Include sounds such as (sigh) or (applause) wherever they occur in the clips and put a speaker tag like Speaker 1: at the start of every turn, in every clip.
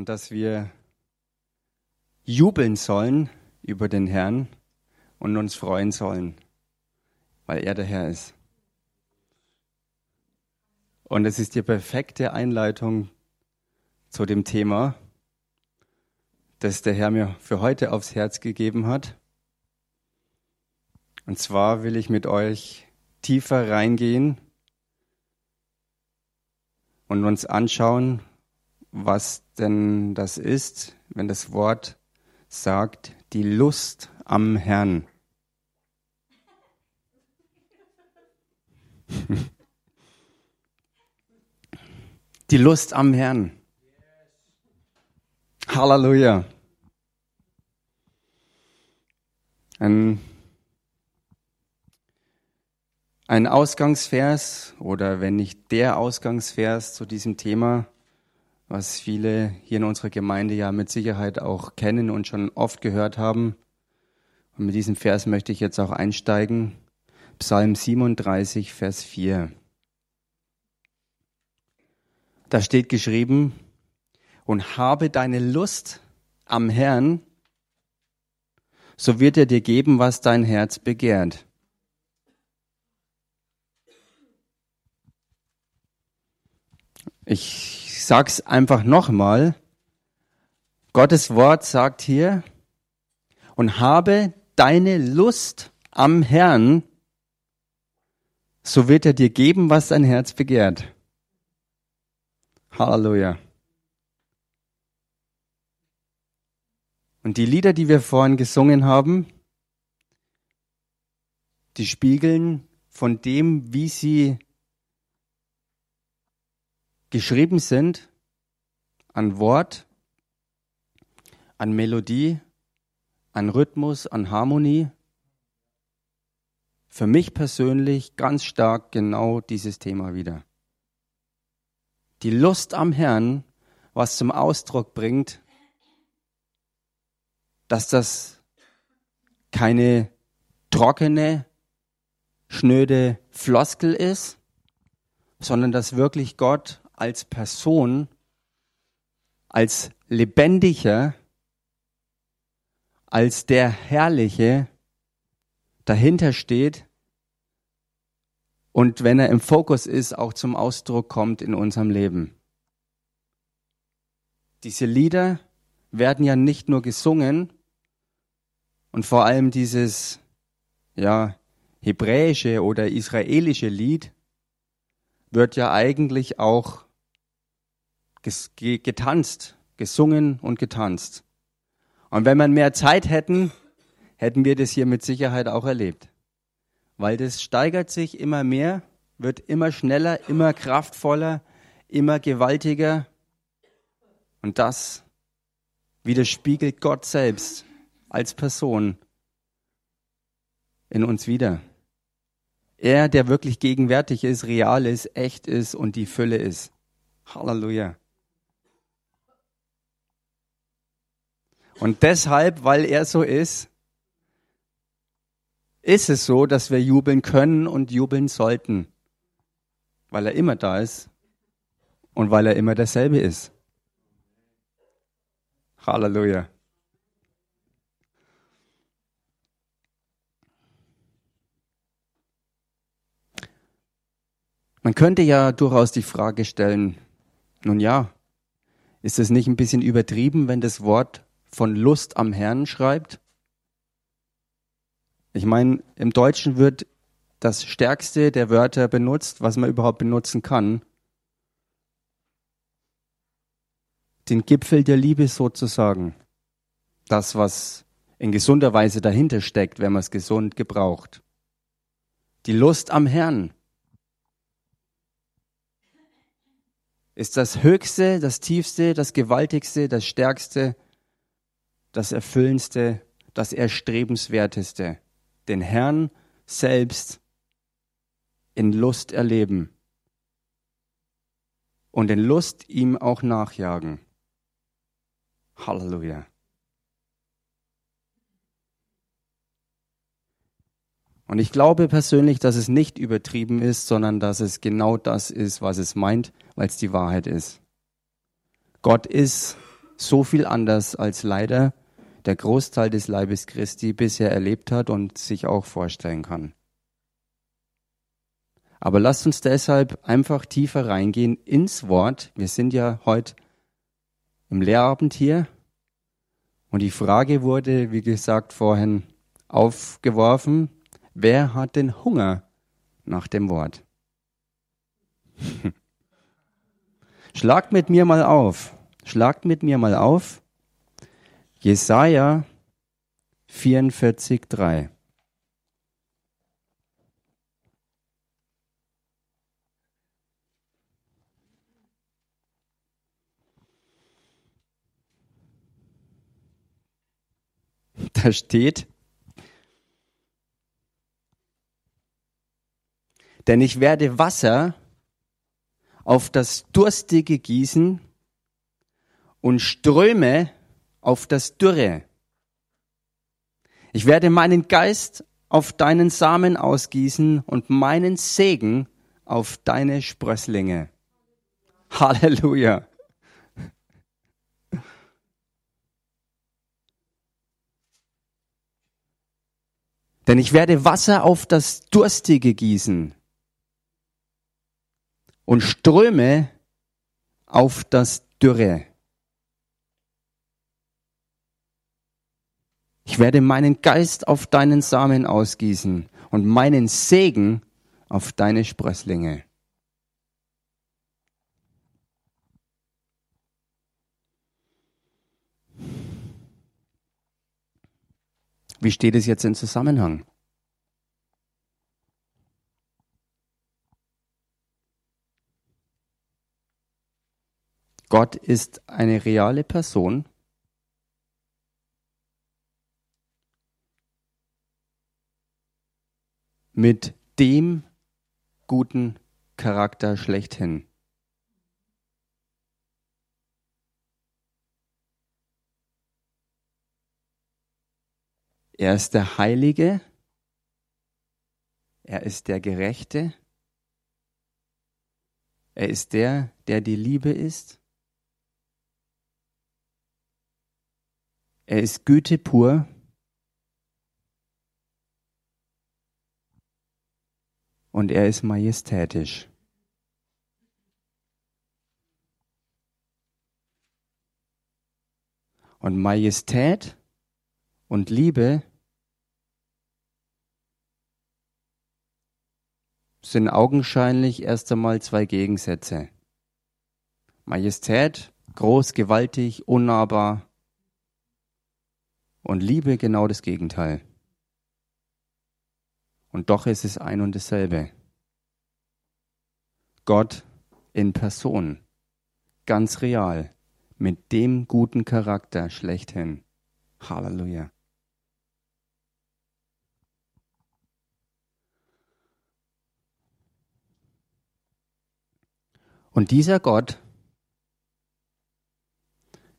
Speaker 1: und dass wir jubeln sollen über den Herrn und uns freuen sollen, weil er der Herr ist. Und es ist die perfekte Einleitung zu dem Thema, das der Herr mir für heute aufs Herz gegeben hat. Und zwar will ich mit euch tiefer reingehen und uns anschauen, was denn das ist, wenn das Wort sagt, die Lust am Herrn. (laughs) Die Lust am Herrn. Halleluja. Ein, ein Ausgangsvers oder wenn nicht der Ausgangsvers zu diesem Thema was viele hier in unserer Gemeinde ja mit Sicherheit auch kennen und schon oft gehört haben. Und mit diesem Vers möchte ich jetzt auch einsteigen. Psalm 37, Vers 4. Da steht geschrieben, und habe deine Lust am Herrn, so wird er dir geben, was dein Herz begehrt. Ich sag's einfach nochmal. Gottes Wort sagt hier, und habe deine Lust am Herrn, so wird er dir geben, was dein Herz begehrt. Halleluja. Und die Lieder, die wir vorhin gesungen haben, die spiegeln von dem, wie sie geschrieben sind an Wort, an Melodie, an Rhythmus, an Harmonie. Für mich persönlich ganz stark genau dieses Thema wieder. Die Lust am Herrn, was zum Ausdruck bringt, dass das keine trockene, schnöde Floskel ist, sondern dass wirklich Gott als Person, als lebendiger, als der Herrliche dahinter steht und wenn er im Fokus ist, auch zum Ausdruck kommt in unserem Leben. Diese Lieder werden ja nicht nur gesungen und vor allem dieses, ja, hebräische oder israelische Lied wird ja eigentlich auch getanzt, gesungen und getanzt. Und wenn wir mehr Zeit hätten, hätten wir das hier mit Sicherheit auch erlebt. Weil das steigert sich immer mehr, wird immer schneller, immer kraftvoller, immer gewaltiger. Und das widerspiegelt Gott selbst als Person in uns wieder. Er, der wirklich gegenwärtig ist, real ist, echt ist und die Fülle ist. Halleluja. Und deshalb, weil er so ist, ist es so, dass wir jubeln können und jubeln sollten, weil er immer da ist und weil er immer derselbe ist. Halleluja. Man könnte ja durchaus die Frage stellen, nun ja, ist es nicht ein bisschen übertrieben, wenn das Wort von Lust am Herrn schreibt? Ich meine, im Deutschen wird das stärkste der Wörter benutzt, was man überhaupt benutzen kann. Den Gipfel der Liebe sozusagen. Das, was in gesunder Weise dahinter steckt, wenn man es gesund gebraucht. Die Lust am Herrn. ist das Höchste, das Tiefste, das Gewaltigste, das Stärkste, das Erfüllendste, das Erstrebenswerteste. Den Herrn selbst in Lust erleben und in Lust ihm auch nachjagen. Halleluja. Und ich glaube persönlich, dass es nicht übertrieben ist, sondern dass es genau das ist, was es meint, weil es die Wahrheit ist. Gott ist so viel anders als leider der Großteil des Leibes Christi bisher erlebt hat und sich auch vorstellen kann. Aber lasst uns deshalb einfach tiefer reingehen ins Wort. Wir sind ja heute im Lehrabend hier. Und die Frage wurde, wie gesagt, vorhin aufgeworfen, wer hat den Hunger nach dem Wort? (laughs) Schlagt mit mir mal auf. Schlagt mit mir mal auf. Jesaja 44, 3. (laughs) Da steht, denn ich werde Wasser auf das Durstige gießen und Ströme auf das Dürre. Ich werde meinen Geist auf deinen Samen ausgießen und meinen Segen auf deine Sprösslinge. Halleluja. Denn ich werde Wasser auf das Durstige gießen und Ströme auf das Dürre. Ich werde meinen Geist auf deinen Samen ausgießen und meinen Segen auf deine Sprösslinge. Wie steht es jetzt im Zusammenhang? Gott ist eine reale Person. Mit dem guten Charakter schlechthin. Er ist der Heilige, er ist der Gerechte, er ist der, der die Liebe ist, er ist Güte pur, und er ist majestätisch. Und Majestät und Liebe sind augenscheinlich erst einmal zwei Gegensätze. Majestät, groß, gewaltig, unnahbar. Und Liebe genau das Gegenteil. Und doch ist es ein und dasselbe. Gott in Person, ganz real, mit dem guten Charakter schlechthin. Halleluja. Und dieser Gott,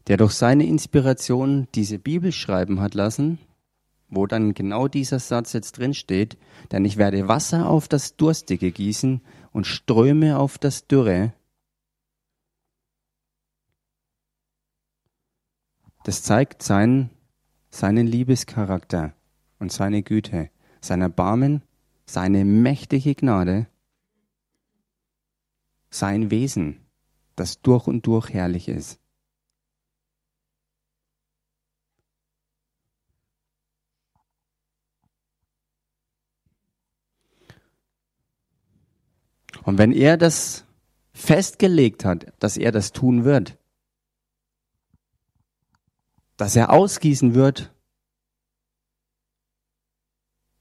Speaker 1: der durch seine Inspiration diese Bibel schreiben hat lassen, wo dann genau dieser Satz jetzt drin steht, denn ich werde Wasser auf das Durstige gießen und Ströme auf das Dürre. Das zeigt seinen, seinen Liebescharakter und seine Güte, sein Erbarmen, seine mächtige Gnade sein Wesen, das durch und durch herrlich ist. Und wenn er das festgelegt hat, dass er das tun wird, dass er ausgießen wird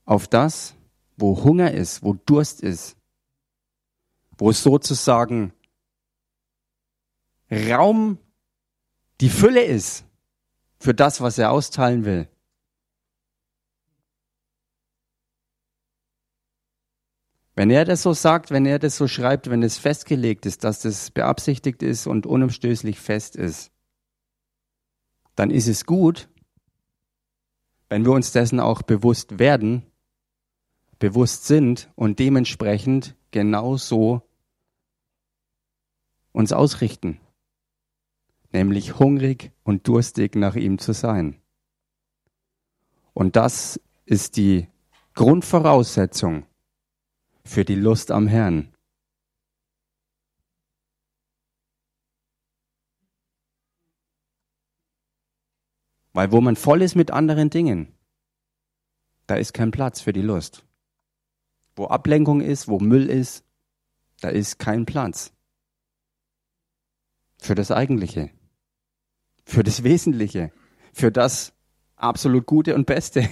Speaker 1: auf das, wo Hunger ist, wo Durst ist, wo sozusagen Raum die Fülle ist für das, was er austeilen will. Wenn er das so sagt, wenn er das so schreibt, wenn es festgelegt ist, dass das beabsichtigt ist und unumstößlich fest ist, dann ist es gut, wenn wir uns dessen auch bewusst werden, bewusst sind und dementsprechend genau so uns ausrichten. nämlich hungrig und durstig nach ihm zu sein. Und das ist die Grundvoraussetzung für die Lust am Herrn. Weil wo man voll ist mit anderen Dingen, da ist kein Platz für die Lust. Wo Ablenkung ist, wo Müll ist, da ist kein Platz für das Eigentliche, für das Wesentliche, für das absolut Gute und Beste,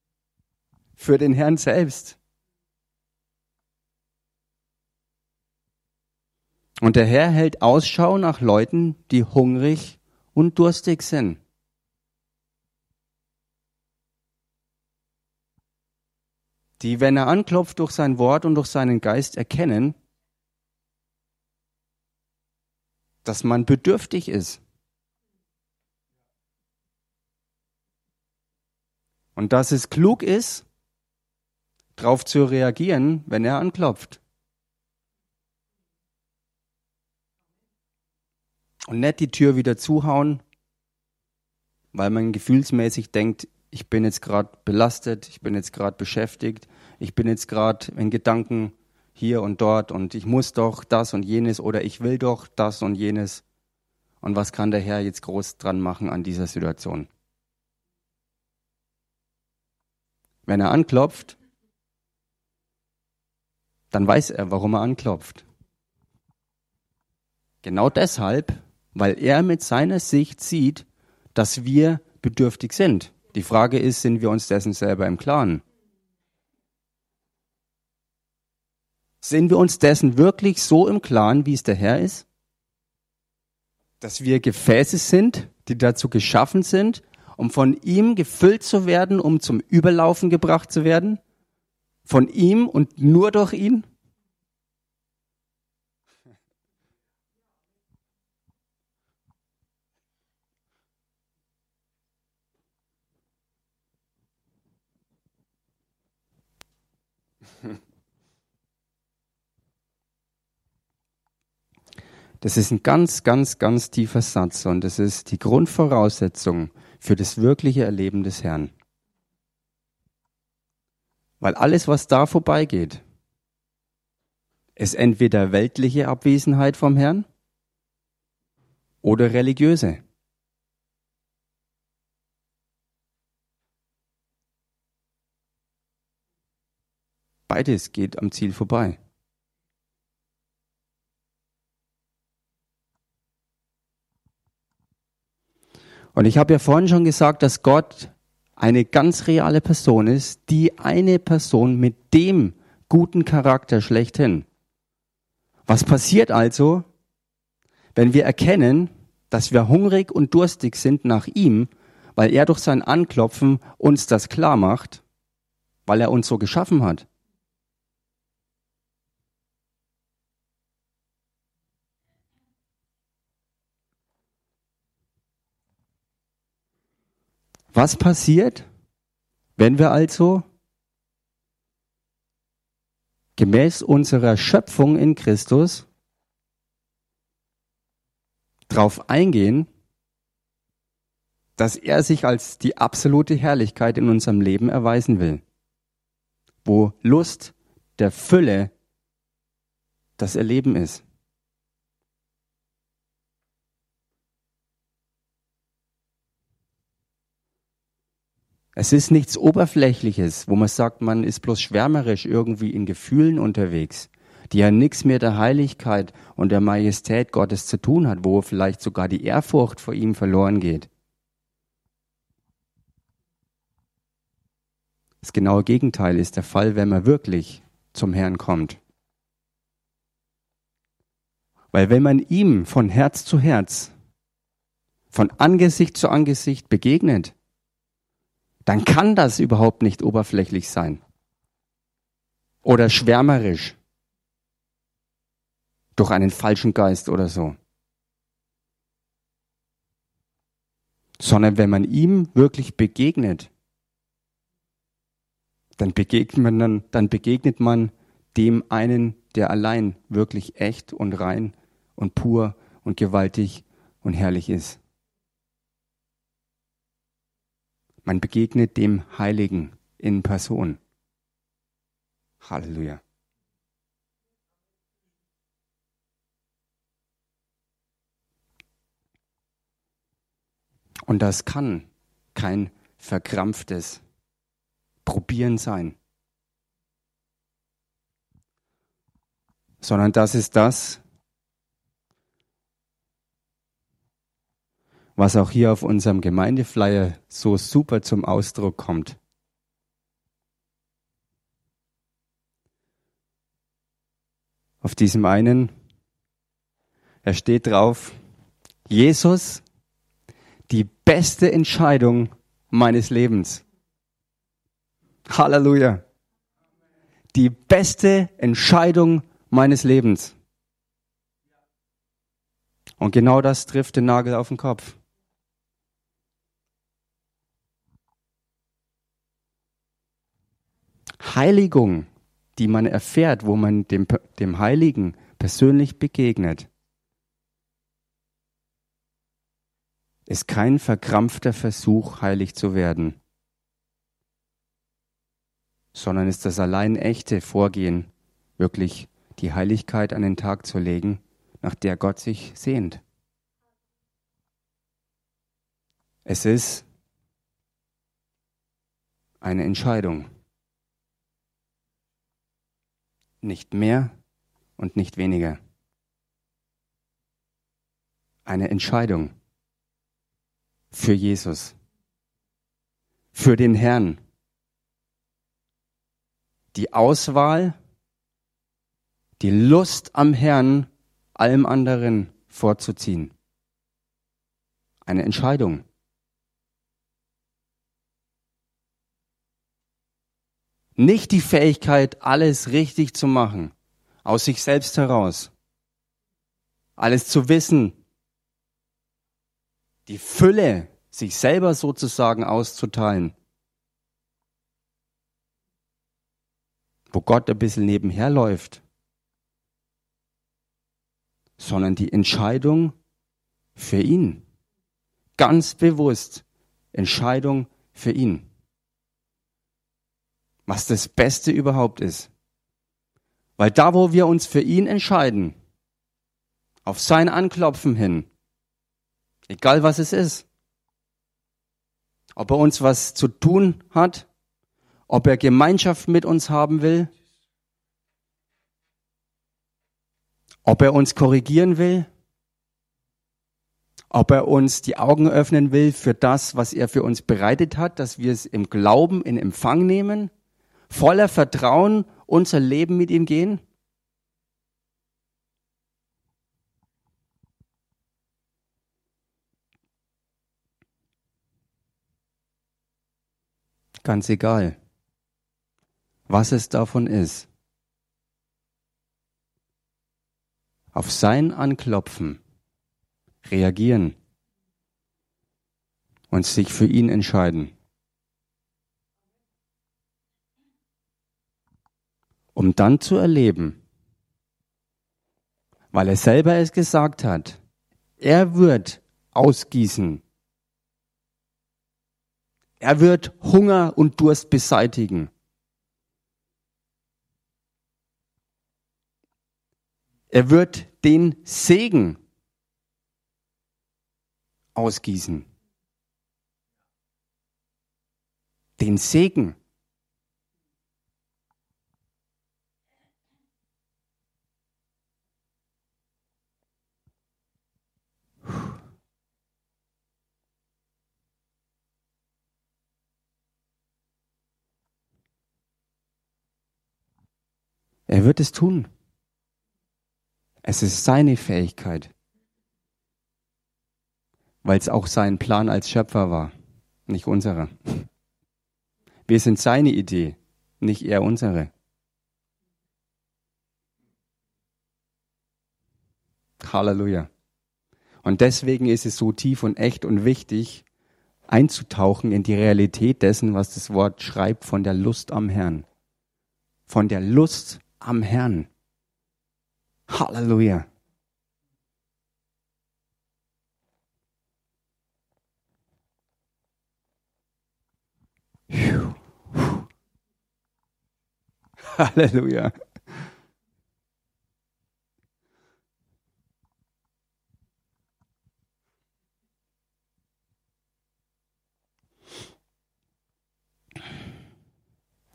Speaker 1: (laughs) für den Herrn selbst. Und der Herr hält Ausschau nach Leuten, die hungrig und durstig sind. Die, wenn er anklopft, durch sein Wort und durch seinen Geist erkennen, dass man bedürftig ist. Und dass es klug ist, darauf zu reagieren, wenn er anklopft. Und nicht die Tür wieder zuhauen, weil man gefühlsmäßig denkt, ich bin jetzt gerade belastet, ich bin jetzt gerade beschäftigt, ich bin jetzt gerade in Gedanken hier und dort und ich muss doch das und jenes oder ich will doch das und jenes. Und was kann der Herr jetzt groß dran machen an dieser Situation? Wenn er anklopft, dann weiß er, warum er anklopft. Genau deshalb, weil er mit seiner Sicht sieht, dass wir bedürftig sind. Die Frage ist, sind wir uns dessen selber im Klaren? Sind wir uns dessen wirklich so im Klaren, wie es der Herr ist? Dass wir Gefäße sind, die dazu geschaffen sind, um von ihm gefüllt zu werden, um zum Überlaufen gebracht zu werden? Von ihm und nur durch ihn? (laughs) Das ist ein ganz, ganz, ganz tiefer Satz und das ist die Grundvoraussetzung für das wirkliche Erleben des Herrn. Weil alles, was da vorbeigeht, ist entweder weltliche Abwesenheit vom Herrn oder religiöse. Beides geht am Ziel vorbei. Und ich habe ja vorhin schon gesagt, dass Gott eine ganz reale Person ist, die eine Person mit dem guten Charakter schlechthin. Was passiert also, wenn wir erkennen, dass wir hungrig und durstig sind nach ihm, weil er durch sein Anklopfen uns das klar macht, weil er uns so geschaffen hat? Was passiert, wenn wir also gemäß unserer Schöpfung in Christus darauf eingehen, dass er sich als die absolute Herrlichkeit in unserem Leben erweisen will, wo Lust der Fülle das Erleben ist. Es ist nichts Oberflächliches, wo man sagt, man ist bloß schwärmerisch irgendwie in Gefühlen unterwegs, die ja nichts mehr der Heiligkeit und der Majestät Gottes zu tun hat, wo vielleicht sogar die Ehrfurcht vor ihm verloren geht. Das genaue Gegenteil ist der Fall, wenn man wirklich zum Herrn kommt. Weil wenn man ihm von Herz zu Herz, von Angesicht zu Angesicht begegnet, dann kann das überhaupt nicht oberflächlich sein oder schwärmerisch durch einen falschen Geist oder so. Sondern wenn man ihm wirklich begegnet, dann begegnet man, dann, dann begegnet man dem einen, der allein wirklich echt und rein und pur und gewaltig und herrlich ist. Man begegnet dem Heiligen in Person. Halleluja. Und das kann kein verkrampftes Probieren sein, sondern das ist das, was auch hier auf unserem Gemeindeflyer so super zum Ausdruck kommt. Auf diesem einen, da steht drauf, Jesus die beste Entscheidung meines Lebens. Halleluja. Die beste Entscheidung meines Lebens. Und genau das trifft den Nagel auf den Kopf. Heiligung, die man erfährt, wo man dem, dem Heiligen persönlich begegnet, ist kein verkrampfter Versuch, heilig zu werden, sondern ist das allein echte Vorgehen, wirklich die Heiligkeit an den Tag zu legen, nach der Gott sich sehnt. Es ist eine Entscheidung. Nicht mehr und nicht weniger. Eine Entscheidung für Jesus, für den Herrn. Die Auswahl, die Lust am Herrn, allem anderen vorzuziehen. Eine Entscheidung. Nicht die Fähigkeit, alles richtig zu machen, aus sich selbst heraus. Alles zu wissen, die Fülle, sich selber sozusagen auszuteilen. Wo Gott ein bisschen nebenher läuft, sondern die Entscheidung für ihn. Ganz bewusst Entscheidung für ihn. Was das Beste überhaupt ist. Weil da, wo wir uns für ihn entscheiden, auf sein Anklopfen hin, Egal was es ist. Ob er uns was zu tun hat, ob er Gemeinschaft mit uns haben will, ob er uns korrigieren will, ob er uns die Augen öffnen will für das, was er für uns bereitet hat, dass wir es im Glauben in Empfang nehmen, voller Vertrauen unser Leben mit ihm gehen. Ganz egal, was es davon ist. Auf sein Anklopfen reagieren und sich für ihn entscheiden. Um dann zu erleben, weil er selber es gesagt hat, er wird ausgießen er wird Hunger und Durst beseitigen. Er wird den Segen ausgießen. Den Segen. Er wird es tun. Es ist seine Fähigkeit, weil es auch sein Plan als Schöpfer war, nicht unsere. Wir sind seine Idee, nicht er unsere. Halleluja. Und deswegen ist es so tief und echt und wichtig, einzutauchen in die Realität dessen, was das Wort schreibt von der Lust am Herrn. Von der Lust am Herrn. Halleluja. Halleluja.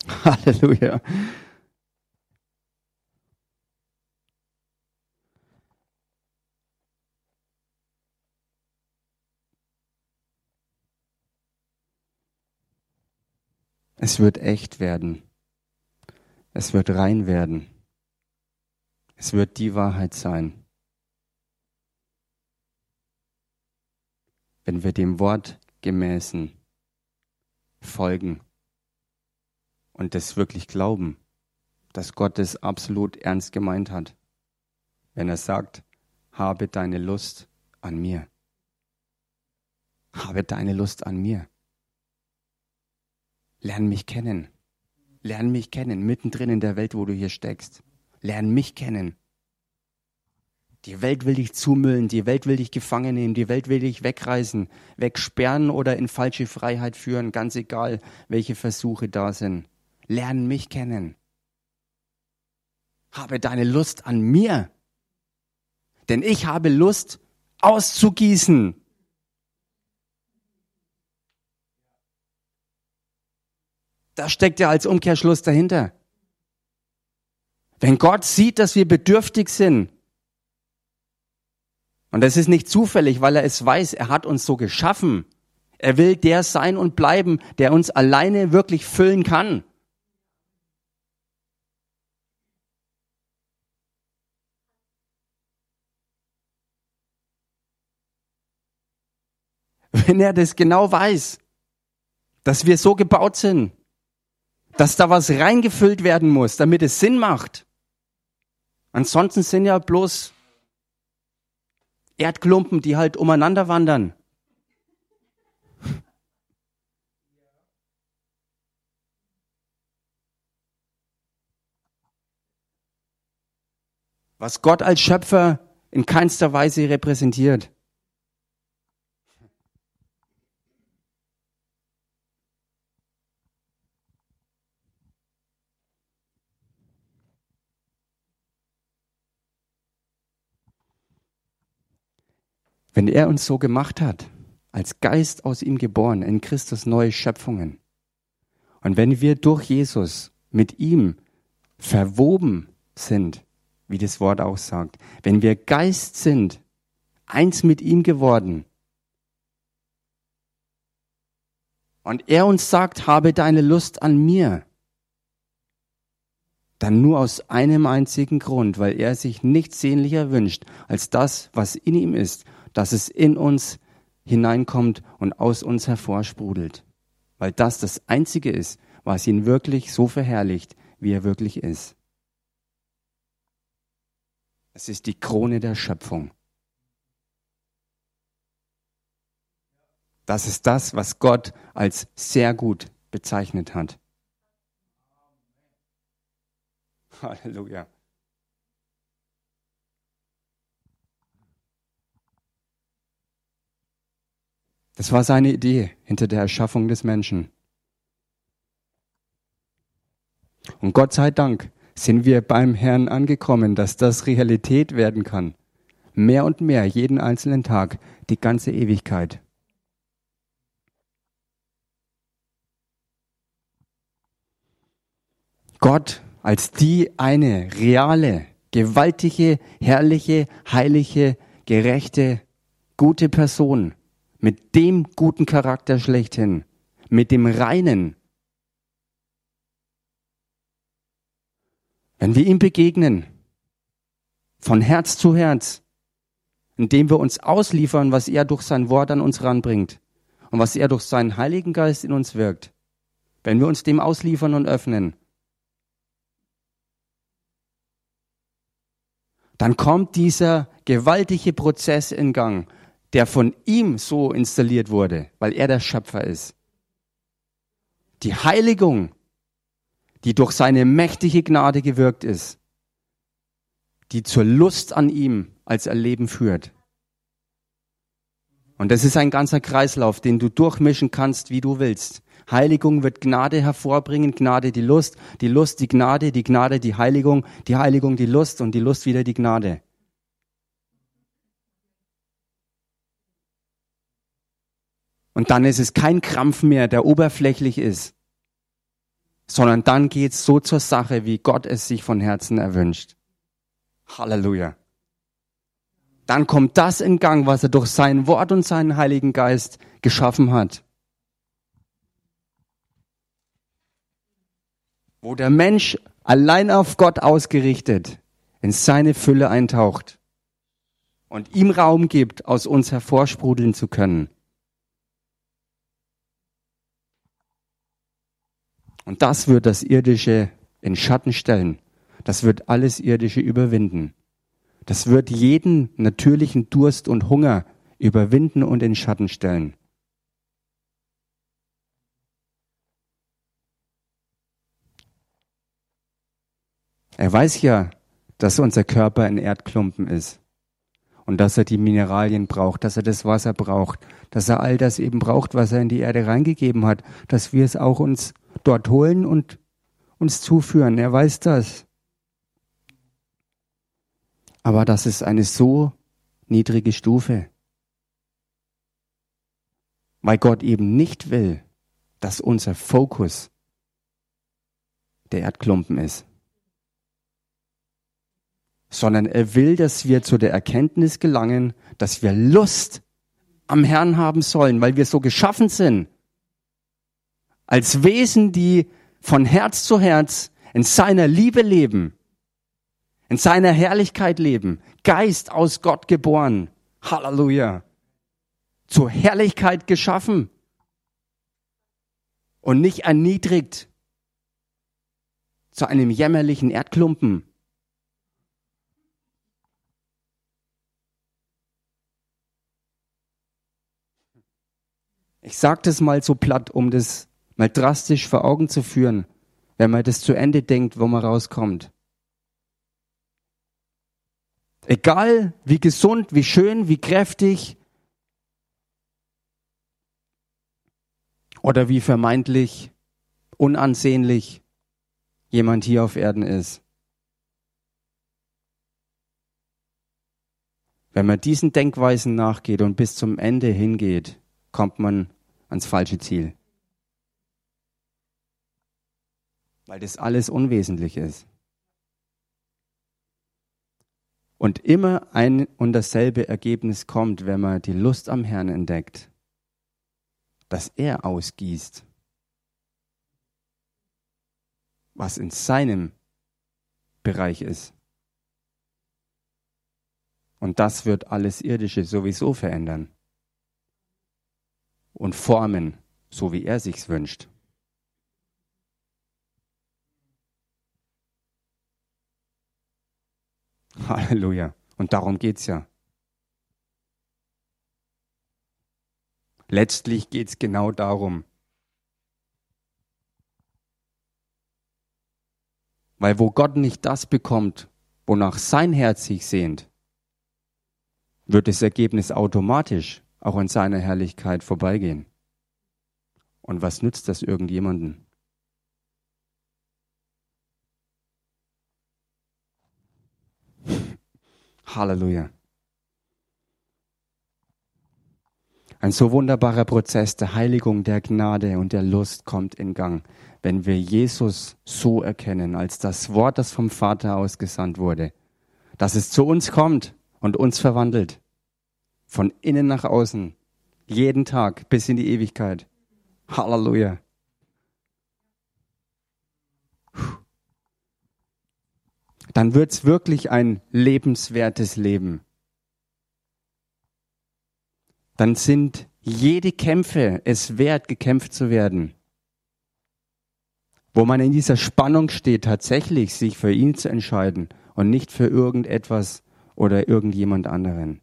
Speaker 1: Halleluja. Es wird echt werden. Es wird rein werden. Es wird die Wahrheit sein. Wenn wir dem Wort gemäßen folgen und das wirklich glauben, dass Gott es absolut ernst gemeint hat, wenn er sagt, habe deine Lust an mir. Habe deine Lust an mir. Lern mich kennen. Lern mich kennen, mittendrin in der Welt, wo du hier steckst. Lern mich kennen. Die Welt will dich zumüllen, die Welt will dich gefangen nehmen, die Welt will dich wegreißen, wegsperren oder in falsche Freiheit führen, ganz egal, welche Versuche da sind. Lern mich kennen. Habe deine Lust an mir. Denn ich habe Lust auszugießen. Da steckt ja als Umkehrschluss dahinter. Wenn Gott sieht, dass wir bedürftig sind, und das ist nicht zufällig, weil er es weiß, er hat uns so geschaffen. Er will der sein und bleiben, der uns alleine wirklich füllen kann. Wenn er das genau weiß, dass wir so gebaut sind, dass da was reingefüllt werden muss, damit es Sinn macht. Ansonsten sind ja bloß Erdklumpen, die halt umeinander wandern. Was Gott als Schöpfer in keinster Weise repräsentiert. Wenn er uns so gemacht hat, als Geist aus ihm geboren, in Christus neue Schöpfungen, und wenn wir durch Jesus mit ihm verwoben sind, wie das Wort auch sagt, wenn wir Geist sind, eins mit ihm geworden, und er uns sagt, habe deine Lust an mir, dann nur aus einem einzigen Grund, weil er sich nichts sehnlicher wünscht als das, was in ihm ist dass es in uns hineinkommt und aus uns hervorsprudelt. Weil das das Einzige ist, was ihn wirklich so verherrlicht, wie er wirklich ist. Es ist die Krone der Schöpfung. Das ist das, was Gott als sehr gut bezeichnet hat. Halleluja. Das war seine Idee hinter der Erschaffung des Menschen. Und Gott sei Dank sind wir beim Herrn angekommen, dass das Realität werden kann. Mehr und mehr, jeden einzelnen Tag, die ganze Ewigkeit. Gott als die eine reale, gewaltige, herrliche, heilige, gerechte, gute Person mit dem guten Charakter schlechthin, mit dem reinen. Wenn wir ihm begegnen, von Herz zu Herz, indem wir uns ausliefern, was er durch sein Wort an uns ranbringt und was er durch seinen Heiligen Geist in uns wirkt, wenn wir uns dem ausliefern und öffnen, dann kommt dieser gewaltige Prozess in Gang, der von ihm so installiert wurde, weil er der Schöpfer ist. Die Heiligung, die durch seine mächtige Gnade gewirkt ist, die zur Lust an ihm als Erleben führt. Und das ist ein ganzer Kreislauf, den du durchmischen kannst, wie du willst. Heiligung wird Gnade hervorbringen, Gnade die Lust, die Lust die Gnade, die Gnade die Heiligung, die Heiligung die Lust und die Lust wieder die Gnade. Und dann ist es kein Krampf mehr, der oberflächlich ist, sondern dann geht's so zur Sache, wie Gott es sich von Herzen erwünscht. Halleluja. Dann kommt das in Gang, was er durch sein Wort und seinen Heiligen Geist geschaffen hat. Wo der Mensch allein auf Gott ausgerichtet in seine Fülle eintaucht und ihm Raum gibt, aus uns hervorsprudeln zu können. Und das wird das Irdische in Schatten stellen. Das wird alles Irdische überwinden. Das wird jeden natürlichen Durst und Hunger überwinden und in Schatten stellen. Er weiß ja, dass unser Körper ein Erdklumpen ist und dass er die Mineralien braucht, dass er das Wasser braucht, dass er all das eben braucht, was er in die Erde reingegeben hat, dass wir es auch uns dort holen und uns zuführen. Er weiß das. Aber das ist eine so niedrige Stufe, weil Gott eben nicht will, dass unser Fokus der Erdklumpen ist, sondern er will, dass wir zu der Erkenntnis gelangen, dass wir Lust am Herrn haben sollen, weil wir so geschaffen sind, als Wesen, die von Herz zu Herz in seiner Liebe leben in seiner Herrlichkeit leben, Geist aus Gott geboren, Halleluja, zur Herrlichkeit geschaffen und nicht erniedrigt zu einem jämmerlichen Erdklumpen. Ich sage das mal so platt, um das mal drastisch vor Augen zu führen, wenn man das zu Ende denkt, wo man rauskommt. Egal wie gesund, wie schön, wie kräftig oder wie vermeintlich unansehnlich jemand hier auf Erden ist. Wenn man diesen Denkweisen nachgeht und bis zum Ende hingeht, kommt man ans falsche Ziel. Weil das alles unwesentlich ist. Und immer ein und dasselbe Ergebnis kommt, wenn man die Lust am Herrn entdeckt, dass er ausgießt, was in seinem Bereich ist. Und das wird alles Irdische sowieso verändern und formen, so wie er sich's wünscht. (laughs) Halleluja. Und darum geht's ja. Letztlich geht's genau darum. Weil wo Gott nicht das bekommt, wonach sein Herz sich sehnt, wird das Ergebnis automatisch auch an seiner Herrlichkeit vorbeigehen. Und was nützt das irgendjemanden? Halleluja. Ein so wunderbarer Prozess der Heiligung, der Gnade und der Lust kommt in Gang, wenn wir Jesus so erkennen, als das Wort, das vom Vater ausgesandt wurde, dass es zu uns kommt und uns verwandelt. Von innen nach außen. Jeden Tag bis in die Ewigkeit. Halleluja. Dann wird's wirklich ein lebenswertes Leben. Dann sind jede Kämpfe es wert, gekämpft zu werden. Wo man in dieser Spannung steht, tatsächlich sich für ihn zu entscheiden und nicht für irgendetwas oder irgendjemand anderen.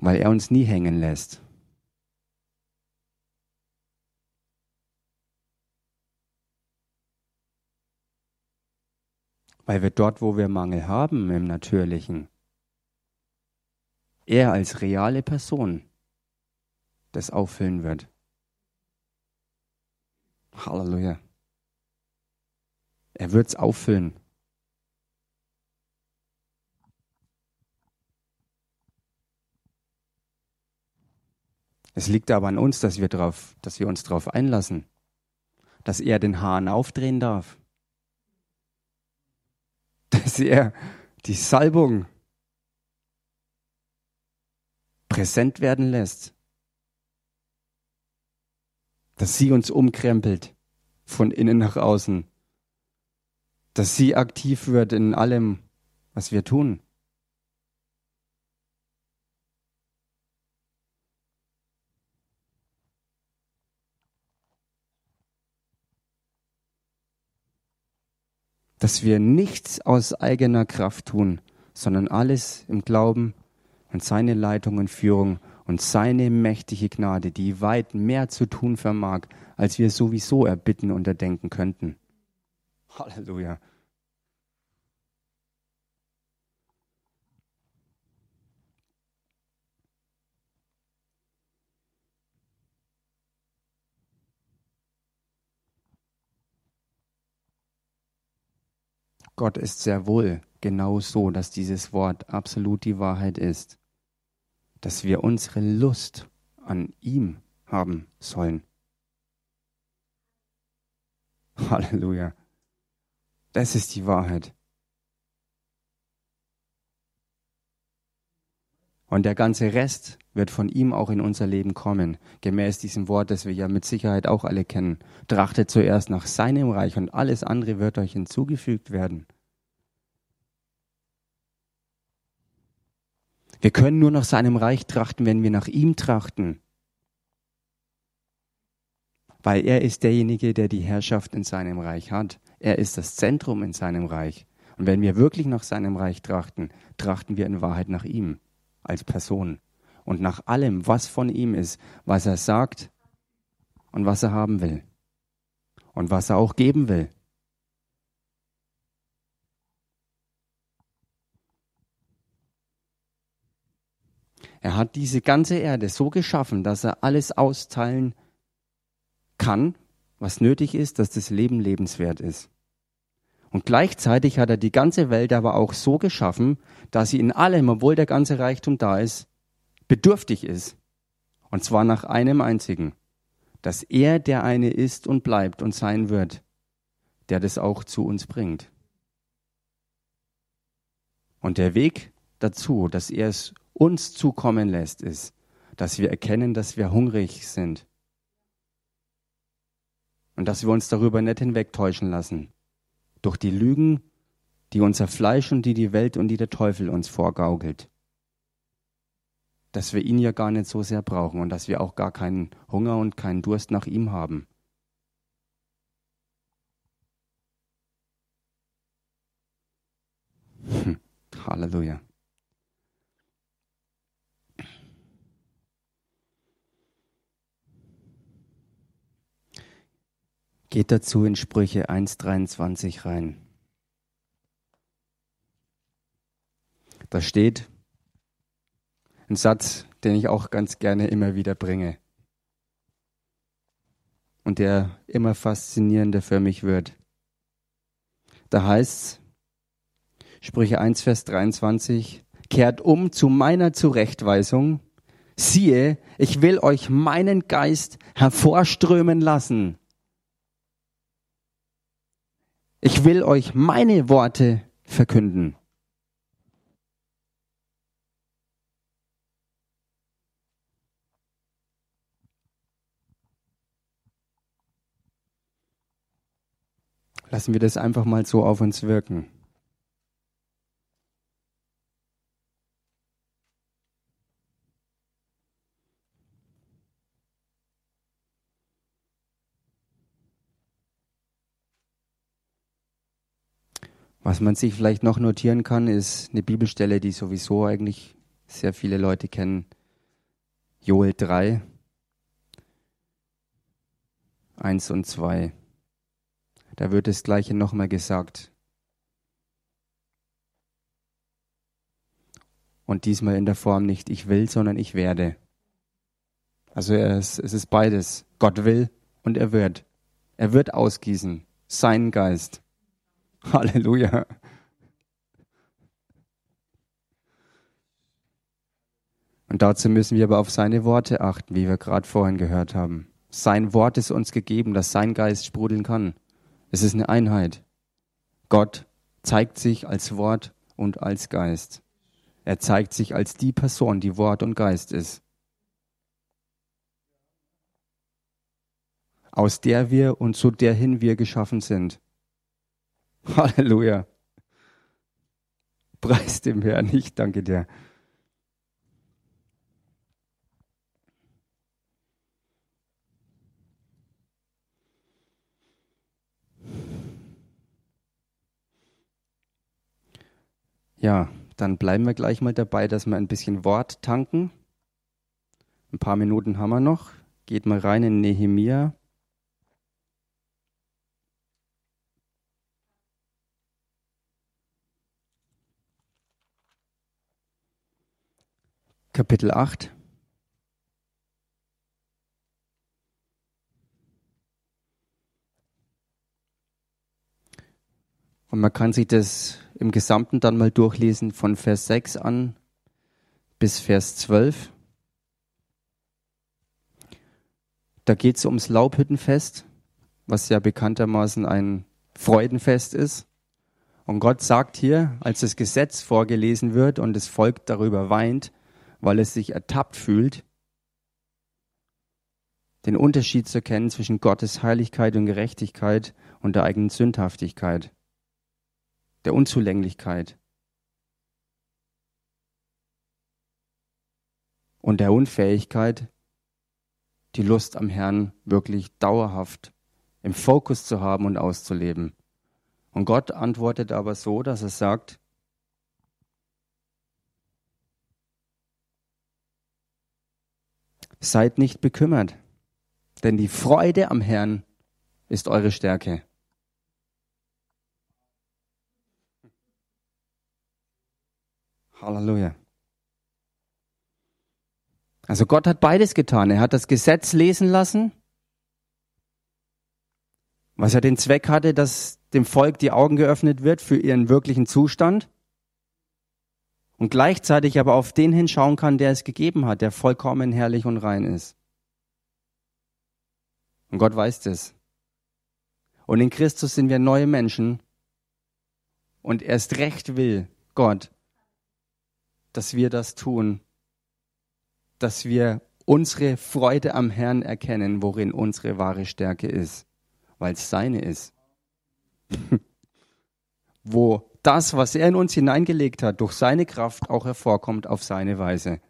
Speaker 1: Weil er uns nie hängen lässt. Weil wir dort, wo wir Mangel haben im Natürlichen, er als reale Person das auffüllen wird. Halleluja. Er wird es auffüllen. Es liegt aber an uns, dass wir, drauf, dass wir uns darauf einlassen, dass er den Hahn aufdrehen darf, dass er die Salbung präsent werden lässt, dass sie uns umkrempelt von innen nach außen, dass sie aktiv wird in allem, was wir tun. Dass wir nichts aus eigener Kraft tun, sondern alles im Glauben an seine Leitung und Führung und seine mächtige Gnade, die weit mehr zu tun vermag, als wir sowieso erbitten und erdenken könnten. Halleluja. Gott ist sehr wohl genau so, dass dieses Wort absolut die Wahrheit ist, dass wir unsere Lust an ihm haben sollen. Halleluja. Das ist die Wahrheit. Und der ganze Rest wird von ihm auch in unser Leben kommen, gemäß diesem Wort, das wir ja mit Sicherheit auch alle kennen. Trachtet zuerst nach seinem Reich und alles andere wird euch hinzugefügt werden. Wir können nur nach seinem Reich trachten, wenn wir nach ihm trachten. Weil er ist derjenige, der die Herrschaft in seinem Reich hat. Er ist das Zentrum in seinem Reich. Und wenn wir wirklich nach seinem Reich trachten, trachten wir in Wahrheit nach ihm als Person und nach allem, was von ihm ist, was er sagt und was er haben will und was er auch geben will. Er hat diese ganze Erde so geschaffen, dass er alles austeilen kann, was nötig ist, dass das Leben lebenswert ist. Und gleichzeitig hat er die ganze Welt aber auch so geschaffen, dass sie in allem, obwohl der ganze Reichtum da ist, bedürftig ist. Und zwar nach einem einzigen, dass er der eine ist und bleibt und sein wird, der das auch zu uns bringt. Und der Weg dazu, dass er es uns zukommen lässt, ist, dass wir erkennen, dass wir hungrig sind. Und dass wir uns darüber nicht hinwegtäuschen lassen durch die Lügen, die unser Fleisch und die die Welt und die der Teufel uns vorgaukelt. Dass wir ihn ja gar nicht so sehr brauchen und dass wir auch gar keinen Hunger und keinen Durst nach ihm haben. Hm. Halleluja. Geht dazu in Sprüche 1.23 rein. Da steht ein Satz, den ich auch ganz gerne immer wieder bringe und der immer faszinierender für mich wird. Da heißt Sprüche 1, Vers 23, kehrt um zu meiner Zurechtweisung, siehe, ich will euch meinen Geist hervorströmen lassen ich will euch meine Worte verkünden. Lassen wir das einfach mal so auf uns wirken. Was man sich vielleicht noch notieren kann, ist eine Bibelstelle, die sowieso eigentlich sehr viele Leute kennen. Joel 3, 1 und 2. Da wird das gleiche nochmal gesagt. Und diesmal in der Form nicht ich will, sondern ich werde. Also es, es ist beides. Gott will und er wird. Er wird ausgießen. Seinen Geist. (laughs) Halleluja. Und dazu müssen wir aber auf seine Worte achten, wie wir gerade vorhin gehört haben. Sein Wort ist uns gegeben, dass sein Geist sprudeln kann. Es ist eine Einheit. Gott zeigt sich als Wort und als Geist. Er zeigt sich als die Person, die Wort und Geist ist. Aus der wir und zu der hin wir geschaffen sind. (laughs) Halleluja. Preis dem Herrn, ich danke dir. Ja, dann bleiben wir gleich mal dabei, dass wir ein bisschen Wort tanken. Ein paar Minuten haben wir noch. Geht mal rein in Nehemia. Kapitel 8. Und man kann sich das im Gesamten dann mal durchlesen von Vers 6 an bis Vers 12. Da geht es ums Laubhüttenfest, was ja bekanntermaßen ein Freudenfest ist. Und Gott sagt hier, als das Gesetz vorgelesen wird und das Volk darüber weint, weil es sich ertappt fühlt, den Unterschied zu erkennen zwischen Gottes Heiligkeit und Gerechtigkeit und der eigenen Sündhaftigkeit der Unzulänglichkeit und der Unfähigkeit, die Lust am Herrn wirklich dauerhaft im Fokus zu haben und auszuleben. Und Gott antwortet aber so, dass er sagt, Seid nicht bekümmert, denn die Freude am Herrn ist eure Stärke. Halleluja. Also Gott hat beides getan. Er hat das Gesetz lesen lassen, was ja den Zweck hatte, dass dem Volk die Augen geöffnet wird für ihren wirklichen Zustand und gleichzeitig aber auf den hinschauen kann, der es gegeben hat, der vollkommen herrlich und rein ist. Und Gott weiß das. Und in Christus sind wir neue Menschen und erst recht will Gott, dass wir das tun, dass wir unsere Freude am Herrn erkennen, worin unsere wahre Stärke ist, weil es seine ist. (laughs) Wo das, was er in uns hineingelegt hat, durch seine Kraft auch hervorkommt auf seine Weise.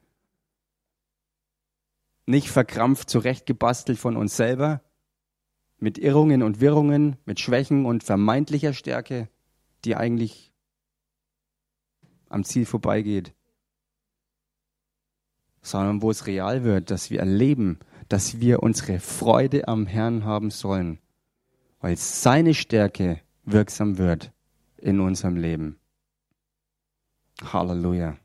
Speaker 1: Nicht verkrampft zurechtgebastelt von uns selber, mit Irrungen und Wirrungen, mit Schwächen und vermeintlicher Stärke, die eigentlich am Ziel vorbeigeht sondern wo es real wird, dass wir erleben, dass wir unsere Freude am Herrn haben sollen, weil seine Stärke wirksam wird in unserem Leben. Halleluja.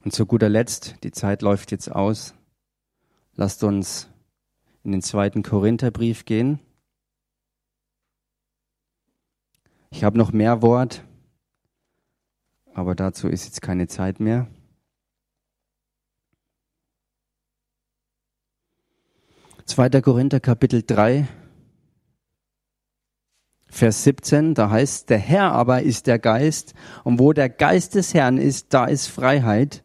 Speaker 1: Und zu guter Letzt, die Zeit läuft jetzt aus, lasst uns in den zweiten Korintherbrief gehen. Ich habe noch mehr Wort, aber dazu ist jetzt keine Zeit mehr. Zweiter Korinther Kapitel 3, Vers 17, da heißt, der Herr aber ist der Geist, und wo der Geist des Herrn ist, da ist Freiheit.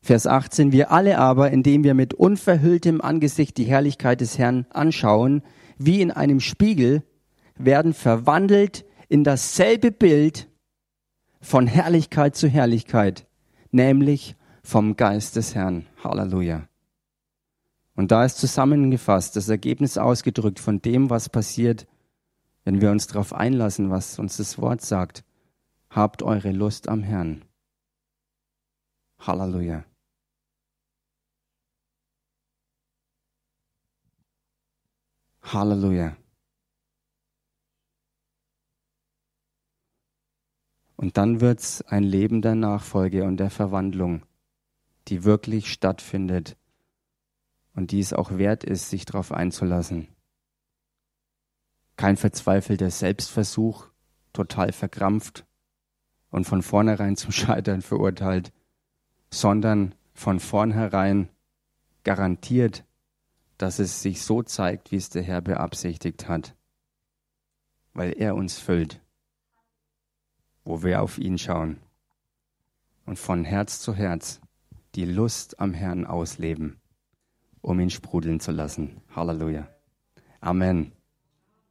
Speaker 1: Vers 18, wir alle aber, indem wir mit unverhülltem Angesicht die Herrlichkeit des Herrn anschauen, wie in einem Spiegel, werden verwandelt in dasselbe Bild von Herrlichkeit zu Herrlichkeit, nämlich vom Geist des Herrn. Halleluja. Und da ist zusammengefasst das Ergebnis ausgedrückt von dem, was passiert, wenn wir uns darauf einlassen, was uns das Wort sagt. Habt eure Lust am Herrn. Halleluja. Halleluja. Und dann wird's ein Leben der Nachfolge und der Verwandlung, die wirklich stattfindet und die es auch wert ist, sich darauf einzulassen. Kein verzweifelter Selbstversuch, total verkrampft und von vornherein zum (laughs) Scheitern verurteilt, sondern von vornherein garantiert, dass es sich so zeigt, wie es der Herr beabsichtigt hat, weil er uns füllt, wo wir auf ihn schauen und von Herz zu Herz die Lust am Herrn ausleben, um ihn sprudeln zu lassen. Halleluja. Amen.